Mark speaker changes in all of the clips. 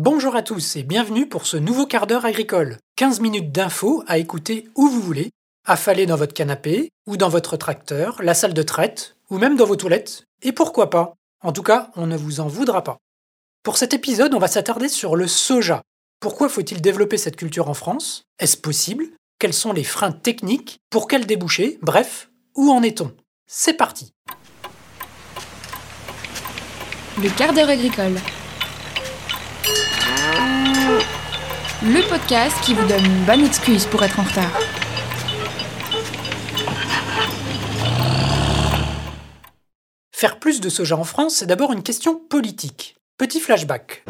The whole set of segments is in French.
Speaker 1: Bonjour à tous et bienvenue pour ce nouveau quart d'heure agricole. 15 minutes d'infos à écouter où vous voulez, affalé dans votre canapé, ou dans votre tracteur, la salle de traite, ou même dans vos toilettes. Et pourquoi pas? En tout cas, on ne vous en voudra pas. Pour cet épisode, on va s'attarder sur le soja. Pourquoi faut-il développer cette culture en France? Est-ce possible? Quels sont les freins techniques? Pour quel débouché? Bref, où en est-on? C'est parti
Speaker 2: Le quart d'heure agricole. Le podcast qui vous donne une bonne excuse pour être en retard.
Speaker 1: Faire plus de soja en France, c'est d'abord une question politique. Petit flashback.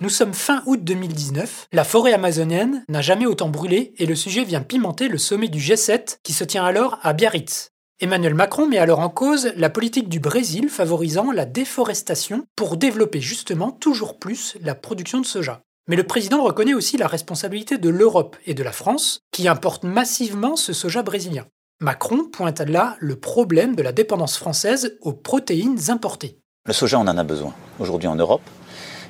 Speaker 1: Nous sommes fin août 2019, la forêt amazonienne n'a jamais autant brûlé et le sujet vient pimenter le sommet du G7 qui se tient alors à Biarritz. Emmanuel Macron met alors en cause la politique du Brésil favorisant la déforestation pour développer justement toujours plus la production de soja. Mais le président reconnaît aussi la responsabilité de l'Europe et de la France qui importent massivement ce soja brésilien. Macron pointe là le problème de la dépendance française aux protéines importées.
Speaker 3: Le soja, on en a besoin aujourd'hui en Europe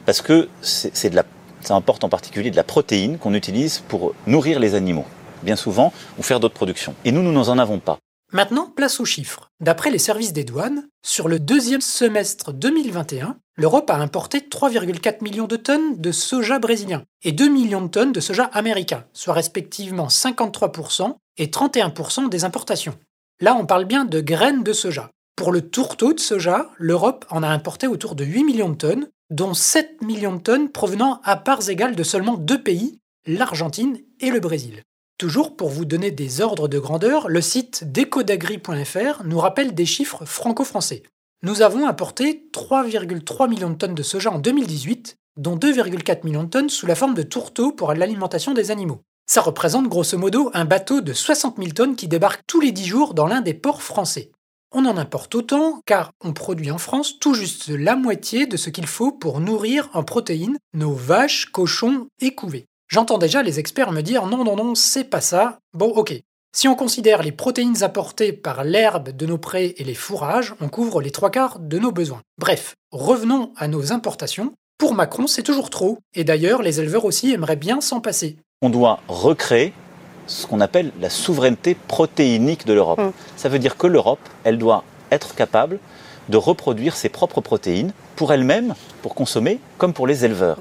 Speaker 3: parce que ça importe en particulier de la protéine qu'on utilise pour nourrir les animaux, bien souvent, ou faire d'autres productions. Et nous, nous n'en avons pas.
Speaker 1: Maintenant, place aux chiffres. D'après les services des douanes, sur le deuxième semestre 2021, l'Europe a importé 3,4 millions de tonnes de soja brésilien et 2 millions de tonnes de soja américain, soit respectivement 53% et 31% des importations. Là, on parle bien de graines de soja. Pour le tourteau de soja, l'Europe en a importé autour de 8 millions de tonnes, dont 7 millions de tonnes provenant à parts égales de seulement deux pays, l'Argentine et le Brésil. Toujours pour vous donner des ordres de grandeur, le site decodagri.fr nous rappelle des chiffres franco-français. Nous avons apporté 3,3 millions de tonnes de soja en 2018, dont 2,4 millions de tonnes sous la forme de tourteaux pour l'alimentation des animaux. Ça représente grosso modo un bateau de 60 000 tonnes qui débarque tous les 10 jours dans l'un des ports français. On en importe autant car on produit en France tout juste la moitié de ce qu'il faut pour nourrir en protéines nos vaches, cochons et couvées. J'entends déjà les experts me dire non, non, non, c'est pas ça. Bon, ok. Si on considère les protéines apportées par l'herbe de nos prés et les fourrages, on couvre les trois quarts de nos besoins. Bref, revenons à nos importations. Pour Macron, c'est toujours trop, et d'ailleurs, les éleveurs aussi aimeraient bien s'en passer.
Speaker 3: On doit recréer ce qu'on appelle la souveraineté protéinique de l'Europe. Mm. Ça veut dire que l'Europe, elle doit être capable de reproduire ses propres protéines pour elle-même, pour consommer, comme pour les éleveurs.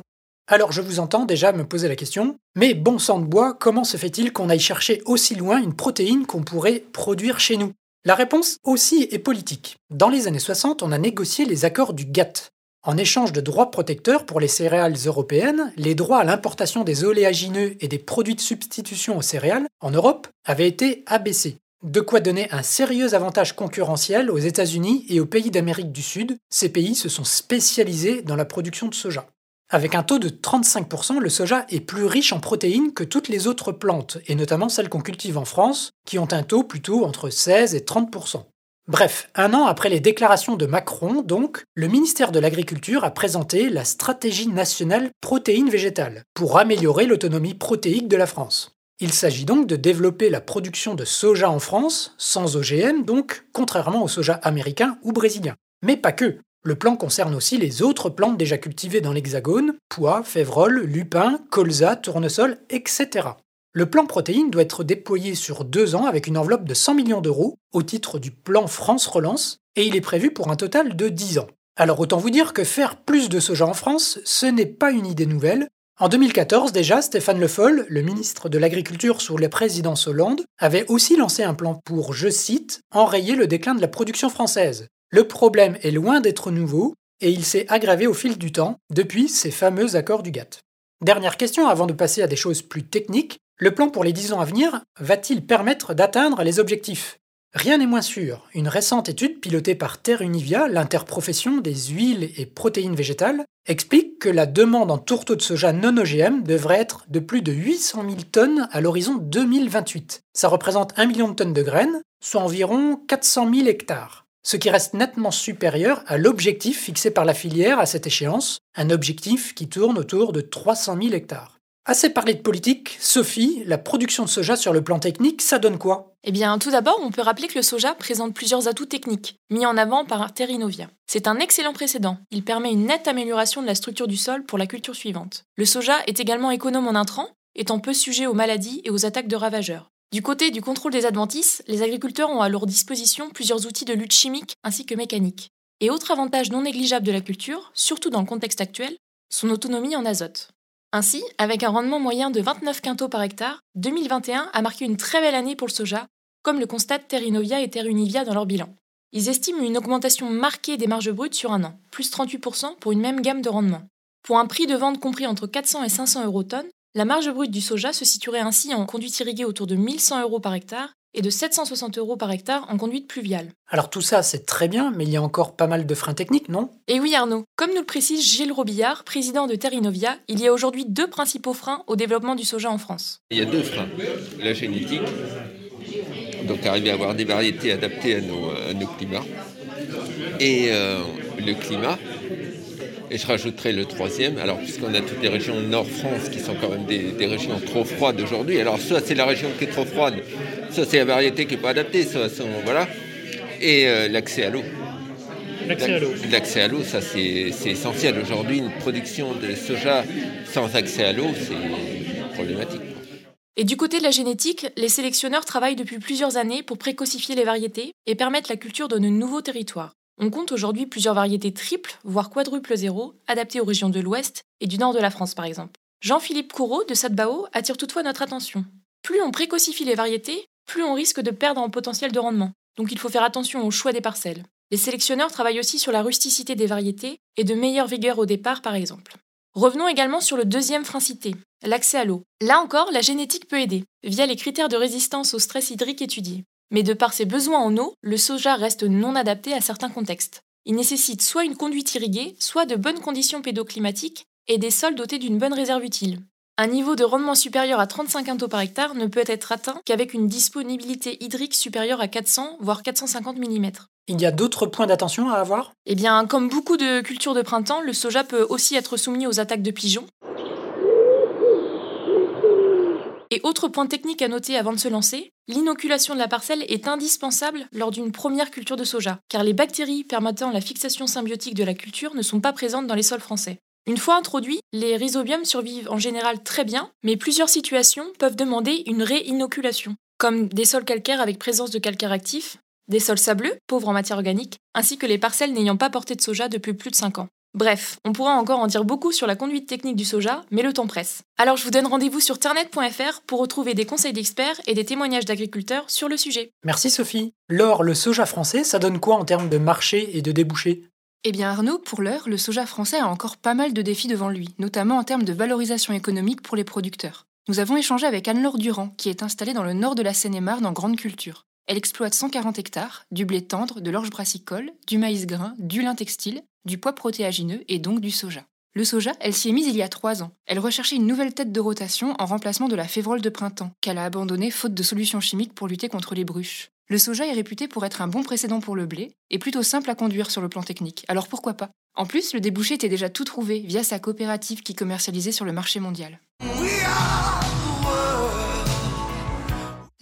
Speaker 1: Alors je vous entends déjà me poser la question, mais bon sang de bois, comment se fait-il qu'on aille chercher aussi loin une protéine qu'on pourrait produire chez nous? La réponse aussi est politique. Dans les années 60, on a négocié les accords du GATT. En échange de droits protecteurs pour les céréales européennes, les droits à l'importation des oléagineux et des produits de substitution aux céréales en Europe avaient été abaissés. De quoi donner un sérieux avantage concurrentiel aux États-Unis et aux pays d'Amérique du Sud. Ces pays se sont spécialisés dans la production de soja. Avec un taux de 35%, le soja est plus riche en protéines que toutes les autres plantes, et notamment celles qu'on cultive en France, qui ont un taux plutôt entre 16 et 30%. Bref, un an après les déclarations de Macron, donc, le ministère de l'Agriculture a présenté la stratégie nationale protéines végétales pour améliorer l'autonomie protéique de la France. Il s'agit donc de développer la production de soja en France, sans OGM donc, contrairement au soja américain ou brésilien. Mais pas que. Le plan concerne aussi les autres plantes déjà cultivées dans l'Hexagone, pois, févroles, lupins, colza, tournesol, etc. Le plan protéines doit être déployé sur deux ans avec une enveloppe de 100 millions d'euros au titre du plan France Relance, et il est prévu pour un total de 10 ans. Alors autant vous dire que faire plus de soja en France, ce n'est pas une idée nouvelle. En 2014 déjà, Stéphane Le Foll, le ministre de l'Agriculture sous la présidence Hollande, avait aussi lancé un plan pour, je cite, enrayer le déclin de la production française. Le problème est loin d'être nouveau et il s'est aggravé au fil du temps depuis ces fameux accords du GATT. Dernière question avant de passer à des choses plus techniques, le plan pour les 10 ans à venir va-t-il permettre d'atteindre les objectifs? Rien n'est moins sûr. Une récente étude pilotée par Terre Univia, l'interprofession des huiles et protéines végétales, explique que la demande en tourteaux de soja non OGM devrait être de plus de 800 000 tonnes à l'horizon 2028. Ça représente 1 million de tonnes de graines, soit environ 400 000 hectares ce qui reste nettement supérieur à l'objectif fixé par la filière à cette échéance, un objectif qui tourne autour de 300 000 hectares. Assez parlé de politique, Sophie, la production de soja sur le plan technique, ça donne quoi?
Speaker 2: Eh bien, tout d'abord, on peut rappeler que le soja présente plusieurs atouts techniques, mis en avant par Terrinovia. C'est un excellent précédent. Il permet une nette amélioration de la structure du sol pour la culture suivante. Le soja est également économe en intrants, étant peu sujet aux maladies et aux attaques de ravageurs. Du côté du contrôle des adventices, les agriculteurs ont à leur disposition plusieurs outils de lutte chimique ainsi que mécanique. Et autre avantage non négligeable de la culture, surtout dans le contexte actuel, son autonomie en azote. Ainsi, avec un rendement moyen de 29 quintaux par hectare, 2021 a marqué une très belle année pour le soja, comme le constatent Terrinovia et Terunivia dans leur bilan. Ils estiment une augmentation marquée des marges brutes sur un an, plus 38% pour une même gamme de rendement. Pour un prix de vente compris entre 400 et 500 euros tonne, la marge brute du soja se situerait ainsi en conduite irriguée autour de 1100 euros par hectare et de 760 euros par hectare en conduite pluviale.
Speaker 1: Alors tout ça, c'est très bien, mais il y a encore pas mal de freins techniques, non?
Speaker 2: Et oui Arnaud, comme nous le précise Gilles Robillard, président de Terrinovia, il y a aujourd'hui deux principaux freins au développement du soja en France.
Speaker 4: Il y a deux freins. La génétique, donc arriver à avoir des variétés adaptées à nos, climats, et euh, le climat, et je rajouterai le troisième, alors puisqu'on a toutes les régions Nord-France qui sont quand même des, régions trop froides aujourd'hui. Alors soit c'est la région qui est trop froide, soit c'est la variété qui n'est pas adaptée, soit, voilà. Et euh, l'accès à l'eau.
Speaker 1: L'accès à l'eau.
Speaker 4: L'accès à l'eau, ça c'est essentiel. Aujourd'hui, une production de soja sans accès à l'eau, c'est problématique.
Speaker 2: Et du côté de la génétique, les sélectionneurs travaillent depuis plusieurs années pour précocifier les variétés et permettre la culture de nouveaux territoires. On compte aujourd'hui plusieurs variétés triples, voire quadruples zéro, adaptées aux régions de l'Ouest et du nord de la France par exemple. Jean-Philippe Courreau de Sadbao attire toutefois notre attention. Plus on précocifie les variétés, plus on risque de perdre en potentiel de rendement. Donc il faut faire attention au choix des parcelles. Les sélectionneurs travaillent aussi sur la rusticité des variétés et de meilleure vigueur au départ par exemple. Revenons également sur le deuxième frein cité, l'accès à l'eau. Là encore, la génétique peut aider, via les critères de résistance au stress hydrique étudiés. Mais de par ses besoins en eau, le soja reste non adapté à certains contextes. Il nécessite soit une conduite irriguée, soit de bonnes conditions pédoclimatiques et des sols dotés d'une bonne réserve utile. Un niveau de rendement supérieur à 35 quintaux par hectare ne peut être atteint qu'avec une disponibilité hydrique supérieure à 400 voire 450 mm.
Speaker 1: Il y a d'autres points d'attention à avoir?
Speaker 2: Eh bien, comme beaucoup de cultures de printemps, le soja peut aussi être soumis aux attaques de pigeons, Et autre point technique à noter avant de se lancer, l'inoculation de la parcelle est indispensable lors d'une première culture de soja, car les bactéries permettant la fixation symbiotique de la culture ne sont pas présentes dans les sols français. Une fois introduits, les rhizobiums survivent en général très bien, mais plusieurs situations peuvent demander une réinoculation, comme des sols calcaires avec présence de calcaire actif, des sols sableux, pauvres en matière organique, ainsi que les parcelles n'ayant pas porté de soja depuis plus de 5 ans. Bref, on pourra encore en dire beaucoup sur la conduite technique du soja, mais le temps presse. Alors je vous donne rendez-vous sur ternet.fr pour retrouver des conseils d'experts et des témoignages d'agriculteurs sur le sujet.
Speaker 1: Merci Sophie. Laure, le soja français, ça donne quoi en termes de marché et de débouchés?
Speaker 2: Eh bien Arnaud, pour l'heure, le soja français a encore pas mal de défis devant lui, notamment en termes de valorisation économique pour les producteurs. Nous avons échangé avec Anne-Laure Durand, qui est installée dans le nord de la Seine-et-Marne en grande culture. Elle exploite 140 hectares, du blé tendre, de l'orge brassicole, du maïs grain, du lin textile, du pois protéagineux et donc du soja. Le soja, elle s'y est mise il y a trois ans. Elle recherchait une nouvelle tête de rotation en remplacement de la févrole de printemps, qu'elle a abandonnée faute de solutions chimiques pour lutter contre les bruches. Le soja est réputé pour être un bon précédent pour le blé et plutôt simple à conduire sur le plan technique, alors pourquoi pas? En plus, le débouché était déjà tout trouvé via sa coopérative qui commercialisait sur le marché mondial.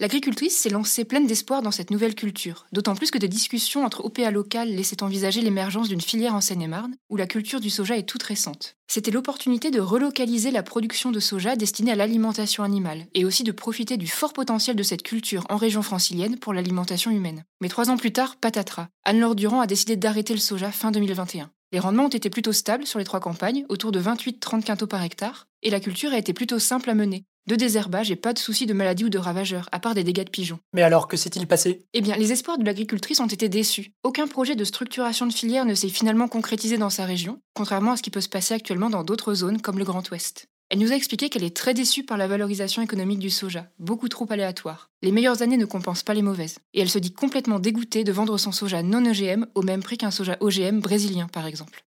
Speaker 2: L'agricultrice s'est lancée pleine d'espoir dans cette nouvelle culture, d'autant plus que des discussions entre OPA locales laissaient envisager l'émergence d'une filière en Seine-et-Marne, où la culture du soja est toute récente. C'était l'opportunité de relocaliser la production de soja destinée à l'alimentation animale, et aussi de profiter du fort potentiel de cette culture en région francilienne pour l'alimentation humaine. Mais trois ans plus tard, patatras. Anne-Laure Durand a décidé d'arrêter le soja fin 2021. Les rendements ont été plutôt stables sur les trois campagnes, autour de 28-30 quintaux par hectare, et la culture a été plutôt simple à mener, de désherbage et pas de soucis de maladie ou de ravageurs, à part des dégâts de pigeons.
Speaker 1: Mais alors, que s'est-il passé?
Speaker 2: Eh bien, les espoirs de l'agricultrice ont été déçus. Aucun projet de structuration de filière ne s'est finalement concrétisé dans sa région, contrairement à ce qui peut se passer actuellement dans d'autres zones comme le Grand Ouest. Elle nous a expliqué qu'elle est très déçue par la valorisation économique du soja, beaucoup trop aléatoire. Les meilleures années ne compensent pas les mauvaises. Et elle se dit complètement dégoûtée de vendre son soja non OGM au même prix qu'un soja OGM brésilien, par exemple.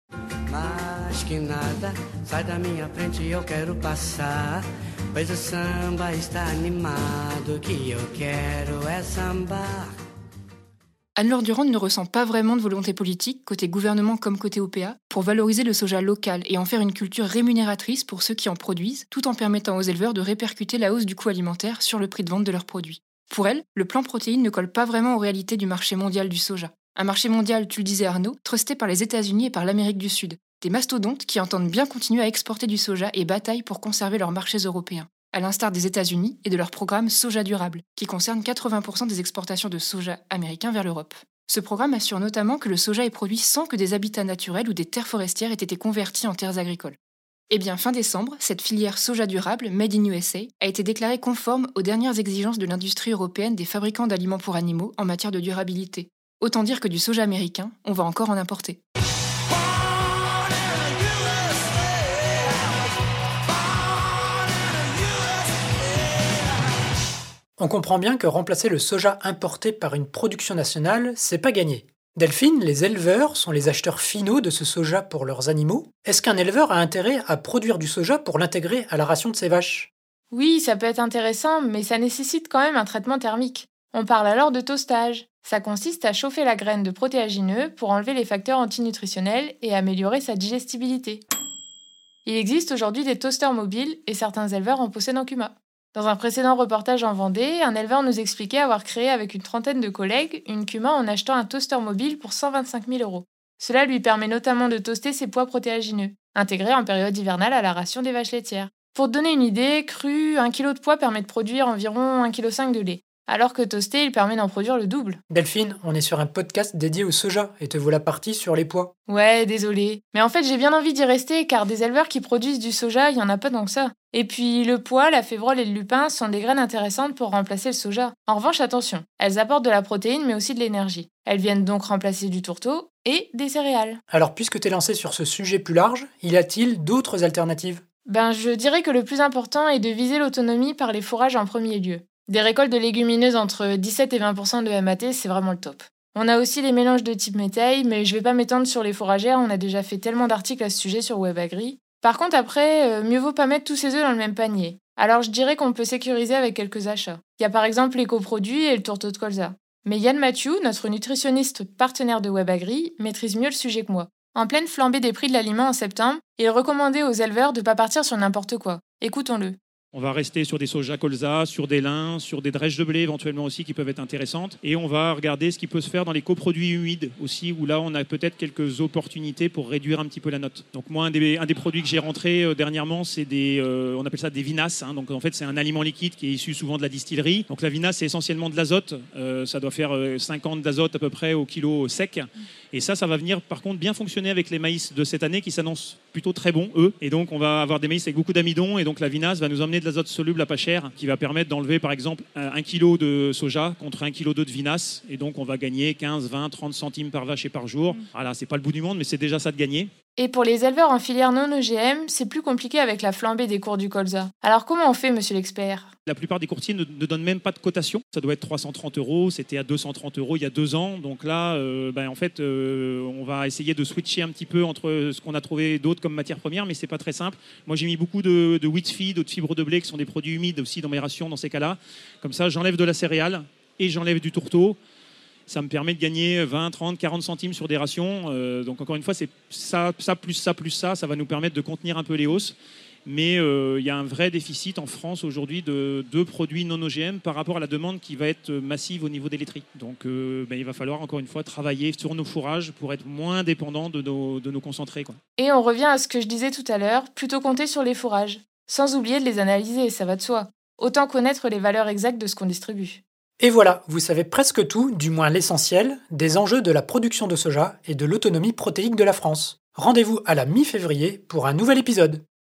Speaker 5: Anne-Laure Durand ne ressent pas vraiment de volonté politique, côté gouvernement comme côté OPA, pour valoriser le soja local et en faire une culture rémunératrice pour ceux qui en produisent, tout en permettant aux éleveurs de répercuter la hausse du coût alimentaire sur le prix de vente de leurs produits. Pour elle, le plan protéines ne colle pas vraiment aux réalités du marché mondial du soja. Un marché mondial, tu le disais Arnaud, trusté par les États-Unis et par l'Amérique du Sud. Des mastodontes qui entendent bien continuer à exporter du soja et bataillent pour conserver leurs marchés européens, à l'instar des États-Unis et de leur programme Soja Durable, qui concerne 80% des exportations de soja américain vers l'Europe. Ce programme assure notamment que le soja est produit sans que des habitats naturels ou des terres forestières aient été convertis en terres agricoles. Eh bien, fin décembre, cette filière soja durable, Made in USA, a été déclarée conforme aux dernières exigences de l'industrie européenne des fabricants d'aliments pour animaux en matière de durabilité. Autant dire que du soja américain, on va encore en importer.
Speaker 1: On comprend bien que remplacer le soja importé par une production nationale, c'est pas gagné. Delphine, les éleveurs sont les acheteurs finaux de ce soja pour leurs animaux. Est-ce qu'un éleveur a intérêt à produire du soja pour l'intégrer à la ration de ses vaches?
Speaker 5: Oui, ça peut être intéressant, mais ça nécessite quand même un traitement thermique. On parle alors de toastage. Ça consiste à chauffer la graine de protéagineux pour enlever les facteurs antinutritionnels et améliorer sa digestibilité. Il existe aujourd'hui des toasters mobiles et certains éleveurs en possèdent en Cuma. Dans un précédent reportage en Vendée, un éleveur nous expliquait avoir créé avec une trentaine de collègues une Cuma en achetant un toaster mobile pour 125 000 euros. Cela lui permet notamment de toaster ses pois protéagineux, intégrés en période hivernale à la ration des vaches laitières. Pour te donner une idée, cru, un kilo de pois permet de produire environ 1,5 kg de lait alors que toasté, il permet d'en produire le double.
Speaker 1: Delphine, on est sur un podcast dédié au soja et te voilà partie sur les pois.
Speaker 5: Ouais, désolé. Mais en fait, j'ai bien envie d'y rester car des éleveurs qui produisent du soja, il y en a pas tant que ça. Et puis, le pois, la févrole et le lupin sont des graines intéressantes pour remplacer le soja. En revanche, attention, elles apportent de la protéine mais aussi de l'énergie. Elles viennent donc remplacer du tourteau et des céréales.
Speaker 1: Alors, puisque tu es lancé sur ce sujet plus large, y a-t-il d'autres alternatives?
Speaker 5: Ben, je dirais que le plus important est de viser l'autonomie par les fourrages en premier lieu. Des récoltes de légumineuses entre 17 et 20% de MAT, c'est vraiment le top. On a aussi les mélanges de type métail, mais je vais pas m'étendre sur les fourragères, on a déjà fait tellement d'articles à ce sujet sur WebAgri. Par contre, après, euh, mieux vaut pas mettre tous ses œufs dans le même panier. Alors je dirais qu'on peut sécuriser avec quelques achats. Il y a par exemple les coproduits et le tourteau de colza. Mais Yann Mathieu, notre nutritionniste partenaire de WebAgri, maîtrise mieux le sujet que moi. En pleine flambée des prix de l'aliment en septembre, il recommandait aux éleveurs de ne pas partir sur n'importe quoi. Écoutons-le.
Speaker 6: On va rester sur des soja colza, sur des lins, sur des drèches de blé éventuellement aussi qui peuvent être intéressantes. Et on va regarder ce qui peut se faire dans les coproduits humides aussi, où là on a peut-être quelques opportunités pour réduire un petit peu la note. Donc moi, un des, produits que j'ai rentré euh, dernièrement, c'est des, euh, on appelle ça des vinasses. Hein. Donc en fait, c'est un aliment liquide qui est issu souvent de la distillerie. Donc la vinasse, c'est essentiellement de l'azote. Euh, ça doit faire 50 d'azote à peu près au kilo sec. Et ça, ça va venir par contre bien fonctionner avec les maïs de cette année qui s'annoncent plutôt très bons, eux. Et donc on va avoir des maïs avec beaucoup d'amidon. Et donc la vinasse va nous emmener de l'azote soluble à pas cher qui va permettre d'enlever par exemple un kilo de soja contre un kilo d'eau de vinasse. Et donc on va gagner 15, 20, 30 centimes par vache et par jour. Mm. Voilà, c'est pas le bout du monde, mais c'est déjà ça de gagner.
Speaker 5: Et pour les éleveurs en filière non OGM, c'est plus compliqué avec la flambée des cours du colza. Alors comment on fait, monsieur l'expert?
Speaker 6: La plupart des courtiers ne, donnent même pas de cotation. Ça doit être 330 euros, c'était à 230 euros il y a deux ans. Donc là, euh, ben, en fait, euh, on va essayer de switcher un petit peu entre ce qu'on a trouvé d'autres comme matière première, mais c'est pas très simple. Moi, j'ai mis beaucoup de, de wheat feed ou de fibres de blé, qui sont des produits humides aussi dans mes rations dans ces cas-là. Comme ça, j'enlève de la céréale et j'enlève du tourteau ça me permet de gagner 20, 30, 40 centimes sur des rations. Euh, donc encore une fois, c'est ça, plus ça plus ça, ça va nous permettre de contenir un peu les hausses. Mais euh, il y a un vrai déficit en France aujourd'hui de, de, produits non OGM par rapport à la demande qui va être massive au niveau des laiteries. Donc euh, ben, il va falloir encore une fois travailler sur nos fourrages pour être moins dépendant de nos, concentrés.
Speaker 5: Et on revient à ce que je disais tout à l'heure, plutôt compter sur les fourrages, sans oublier de les analyser, ça va de soi. Autant connaître les valeurs exactes de ce qu'on distribue.
Speaker 1: Et voilà, vous savez presque tout, du moins l'essentiel, des enjeux de la production de soja et de l'autonomie protéique de la France. Rendez-vous à la mi-février pour un nouvel épisode.